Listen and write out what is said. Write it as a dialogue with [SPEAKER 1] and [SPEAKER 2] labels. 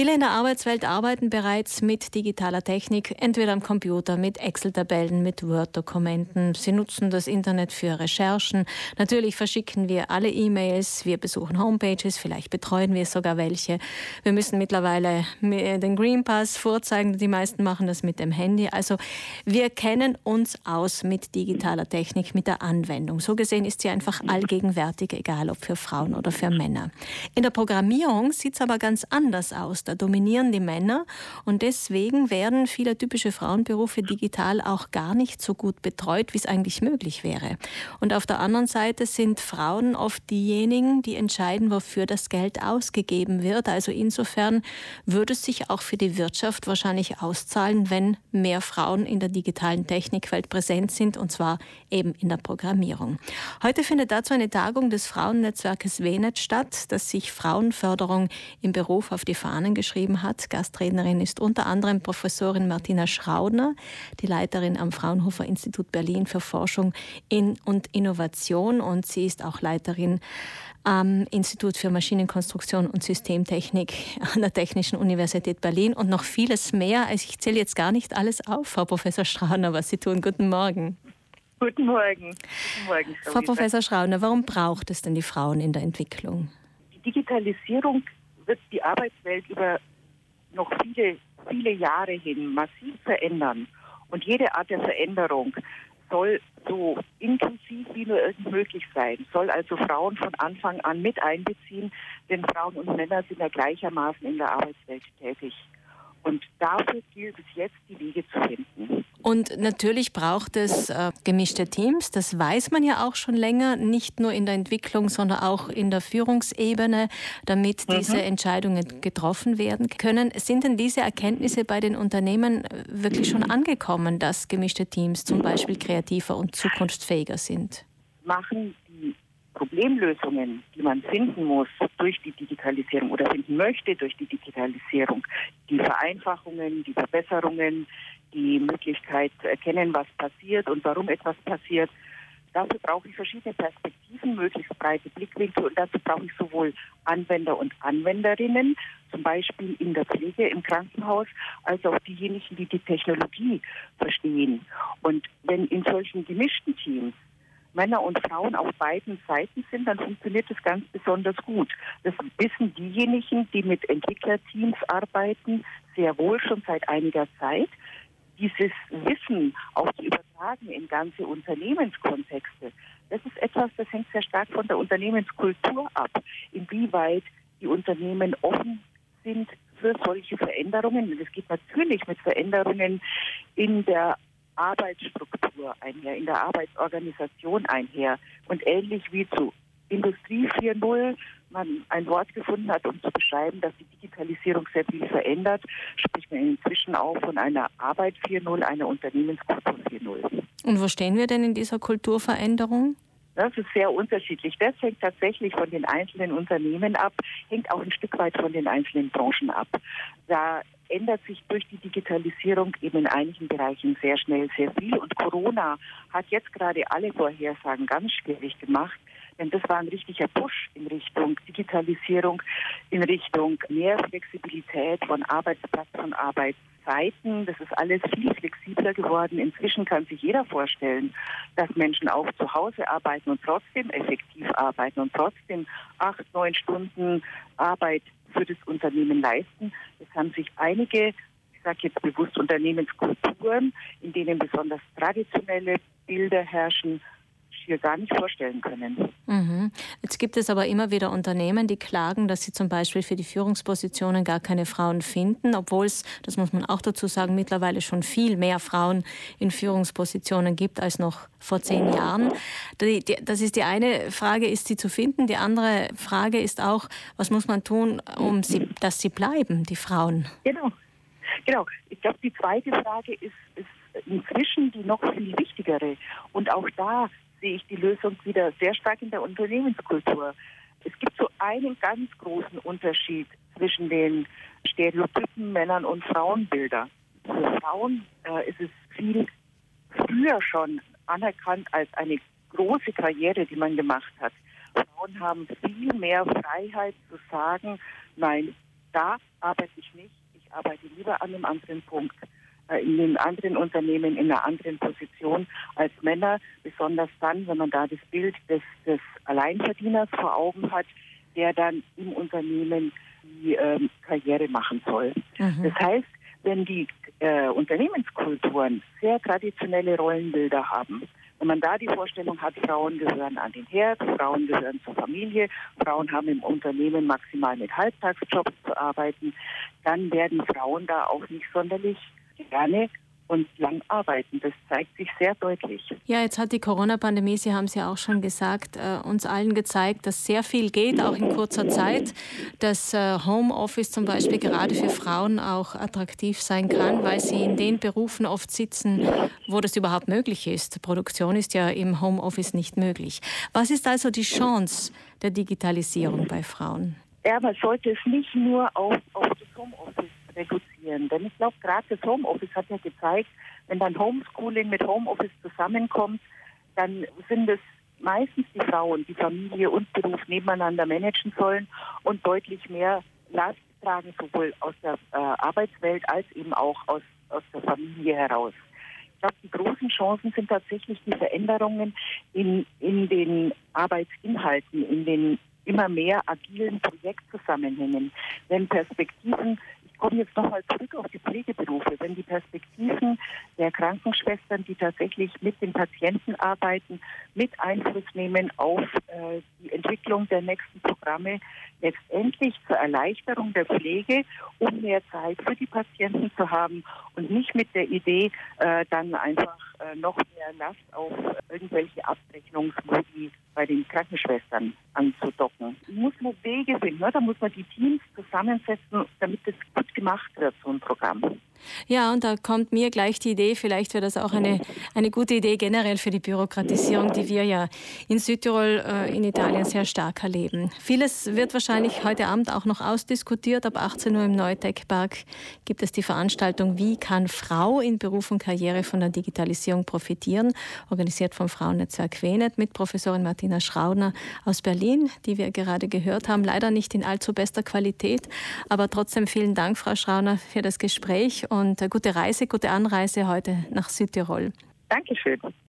[SPEAKER 1] Viele in der Arbeitswelt arbeiten bereits mit digitaler Technik, entweder am Computer, mit Excel-Tabellen, mit Word-Dokumenten. Sie nutzen das Internet für Recherchen. Natürlich verschicken wir alle E-Mails, wir besuchen Homepages, vielleicht betreuen wir sogar welche. Wir müssen mittlerweile den Green Pass vorzeigen. Die meisten machen das mit dem Handy. Also wir kennen uns aus mit digitaler Technik, mit der Anwendung. So gesehen ist sie einfach allgegenwärtig, egal ob für Frauen oder für Männer. In der Programmierung sieht es aber ganz anders aus. Da dominieren die Männer und deswegen werden viele typische Frauenberufe digital auch gar nicht so gut betreut, wie es eigentlich möglich wäre. Und auf der anderen Seite sind Frauen oft diejenigen, die entscheiden, wofür das Geld ausgegeben wird. Also insofern würde es sich auch für die Wirtschaft wahrscheinlich auszahlen, wenn mehr Frauen in der digitalen Technikwelt präsent sind und zwar eben in der Programmierung. Heute findet dazu eine Tagung des Frauennetzwerkes WENET statt, das sich Frauenförderung im Beruf auf die Fahnen geschrieben hat. Gastrednerin ist unter anderem Professorin Martina Schraudner, die Leiterin am Fraunhofer Institut Berlin für Forschung in und Innovation und sie ist auch Leiterin am Institut für Maschinenkonstruktion und Systemtechnik an der Technischen Universität Berlin und noch vieles mehr. Also ich zähle jetzt gar nicht alles auf, Frau Professor Schraudner, was Sie tun. Guten Morgen.
[SPEAKER 2] Guten Morgen. Guten
[SPEAKER 1] Morgen Frau, Frau Professor Schraudner, warum braucht es denn die Frauen in der Entwicklung?
[SPEAKER 2] Die Digitalisierung wird die Arbeitswelt über noch viele, viele Jahre hin massiv verändern. Und jede Art der Veränderung soll so inklusiv wie nur irgend möglich sein, soll also Frauen von Anfang an mit einbeziehen, denn Frauen und Männer sind ja gleichermaßen in der Arbeitswelt tätig. Und dafür gilt es jetzt, die Wege zu finden.
[SPEAKER 1] Und natürlich braucht es äh, gemischte Teams. Das weiß man ja auch schon länger, nicht nur in der Entwicklung, sondern auch in der Führungsebene, damit mhm. diese Entscheidungen getroffen werden können. Sind denn diese Erkenntnisse bei den Unternehmen wirklich schon angekommen, dass gemischte Teams zum Beispiel kreativer und zukunftsfähiger sind?
[SPEAKER 2] Machen die Problemlösungen, die man finden muss durch die Digitalisierung oder finden möchte durch die Digitalisierung, die Vereinfachungen, die Verbesserungen, die Möglichkeit zu erkennen, was passiert und warum etwas passiert. Dafür brauche ich verschiedene Perspektiven, möglichst breite Blickwinkel und dazu brauche ich sowohl Anwender und Anwenderinnen, zum Beispiel in der Pflege im Krankenhaus, als auch diejenigen, die die Technologie verstehen. Und wenn in solchen gemischten Teams Männer und Frauen auf beiden Seiten sind, dann funktioniert das ganz besonders gut. Das wissen diejenigen, die mit Entwicklerteams arbeiten, sehr wohl schon seit einiger Zeit. Dieses Wissen auch zu übertragen in ganze Unternehmenskontexte, das ist etwas, das hängt sehr stark von der Unternehmenskultur ab, inwieweit die Unternehmen offen sind für solche Veränderungen. Und es geht natürlich mit Veränderungen in der Arbeitsstruktur einher, in der Arbeitsorganisation einher. Und ähnlich wie zu Industrie 4.0 man ein Wort gefunden hat, um zu beschreiben, dass die Digitalisierung sehr viel verändert, spricht man inzwischen auch von einer Arbeit 4.0, einer Unternehmenskultur 4.0.
[SPEAKER 1] Und wo stehen wir denn in dieser Kulturveränderung?
[SPEAKER 2] Das ist sehr unterschiedlich. Das hängt tatsächlich von den einzelnen Unternehmen ab, hängt auch ein Stück weit von den einzelnen Branchen ab. Da ändert sich durch die Digitalisierung eben in einigen Bereichen sehr schnell sehr viel. Und Corona hat jetzt gerade alle Vorhersagen ganz schwierig gemacht. Denn das war ein richtiger Push in Richtung Digitalisierung, in Richtung mehr Flexibilität von Arbeitsplatz und Arbeitszeiten. Das ist alles viel flexibler geworden. Inzwischen kann sich jeder vorstellen, dass Menschen auch zu Hause arbeiten und trotzdem effektiv arbeiten und trotzdem acht, neun Stunden Arbeit für das Unternehmen leisten. Es haben sich einige, ich sage jetzt bewusst Unternehmenskulturen, in denen besonders traditionelle Bilder herrschen, hier gar nicht vorstellen können.
[SPEAKER 1] Mhm. Jetzt gibt es aber immer wieder Unternehmen, die klagen, dass sie zum Beispiel für die Führungspositionen gar keine Frauen finden, obwohl es, das muss man auch dazu sagen, mittlerweile schon viel mehr Frauen in Führungspositionen gibt als noch vor zehn Jahren. Das ist die eine Frage, ist sie zu finden. Die andere Frage ist auch, was muss man tun, um sie, dass sie bleiben, die Frauen?
[SPEAKER 2] Genau. Genau. Ich glaube, die zweite Frage ist, ist inzwischen die noch viel wichtigere. Und auch da sehe ich die Lösung wieder sehr stark in der Unternehmenskultur. Es gibt so einen ganz großen Unterschied zwischen den Stereotypen Männern und Frauenbilder. Für Frauen äh, ist es viel früher schon anerkannt als eine große Karriere, die man gemacht hat. Frauen haben viel mehr Freiheit zu sagen, nein, da arbeite ich nicht. Ich arbeite lieber an einem anderen Punkt, in einem anderen Unternehmen, in einer anderen Position als Männer, besonders dann, wenn man da das Bild des, des Alleinverdieners vor Augen hat, der dann im Unternehmen die ähm, Karriere machen soll. Mhm. Das heißt, wenn die äh, Unternehmenskulturen sehr traditionelle Rollenbilder haben, wenn man da die Vorstellung hat, Frauen gehören an den Herd, Frauen gehören zur Familie, Frauen haben im Unternehmen maximal mit Halbtagsjobs zu arbeiten, dann werden Frauen da auch nicht sonderlich gerne und lang arbeiten. Das zeigt sich sehr deutlich.
[SPEAKER 1] Ja, jetzt hat die Corona-Pandemie, Sie haben es ja auch schon gesagt, äh, uns allen gezeigt, dass sehr viel geht, auch in kurzer Zeit. Dass äh, Homeoffice zum Beispiel gerade für Frauen auch attraktiv sein kann, weil sie in den Berufen oft sitzen, wo das überhaupt möglich ist. Produktion ist ja im Homeoffice nicht möglich. Was ist also die Chance der Digitalisierung bei Frauen?
[SPEAKER 2] Ja, man sollte es nicht nur auf, auf das Homeoffice reduzieren. Denn ich glaube, gerade das Homeoffice hat ja gezeigt, wenn dann Homeschooling mit Homeoffice zusammenkommt, dann sind es meistens die Frauen, die Familie und Beruf nebeneinander managen sollen und deutlich mehr Last tragen, sowohl aus der äh, Arbeitswelt als eben auch aus, aus der Familie heraus. Ich glaube, die großen Chancen sind tatsächlich die Veränderungen in, in den Arbeitsinhalten, in den immer mehr agilen Projektzusammenhängen, wenn Perspektiven komme jetzt nochmal zurück auf die Pflegeberufe. Wenn die Perspektiven der Krankenschwestern, die tatsächlich mit den Patienten arbeiten, mit Einfluss nehmen auf äh, die Entwicklung der nächsten Programme, letztendlich zur Erleichterung der Pflege, um mehr Zeit für die Patienten zu haben und nicht mit der Idee, äh, dann einfach äh, noch mehr Last auf irgendwelche Abrechnungsmodi bei den Krankenschwestern anzudocken. Da muss man Wege finden, ne? da muss man die Teams zusammensetzen, damit es gemacht wird, so ein Programm.
[SPEAKER 1] Ja, und da kommt mir gleich die Idee, vielleicht wäre das auch eine, eine gute Idee generell für die Bürokratisierung, die wir ja in Südtirol, äh, in Italien sehr stark erleben. Vieles wird wahrscheinlich heute Abend auch noch ausdiskutiert. Ab 18 Uhr im Neutech-Park gibt es die Veranstaltung Wie kann Frau in Beruf und Karriere von der Digitalisierung profitieren, organisiert vom Frauennetzwerk Wenet mit Professorin Martina Schraudner aus Berlin, die wir gerade gehört haben. Leider nicht in allzu bester Qualität, aber trotzdem vielen Dank, Frau Schraudner, für das Gespräch und gute Reise, gute Anreise heute nach Südtirol.
[SPEAKER 2] Dankeschön.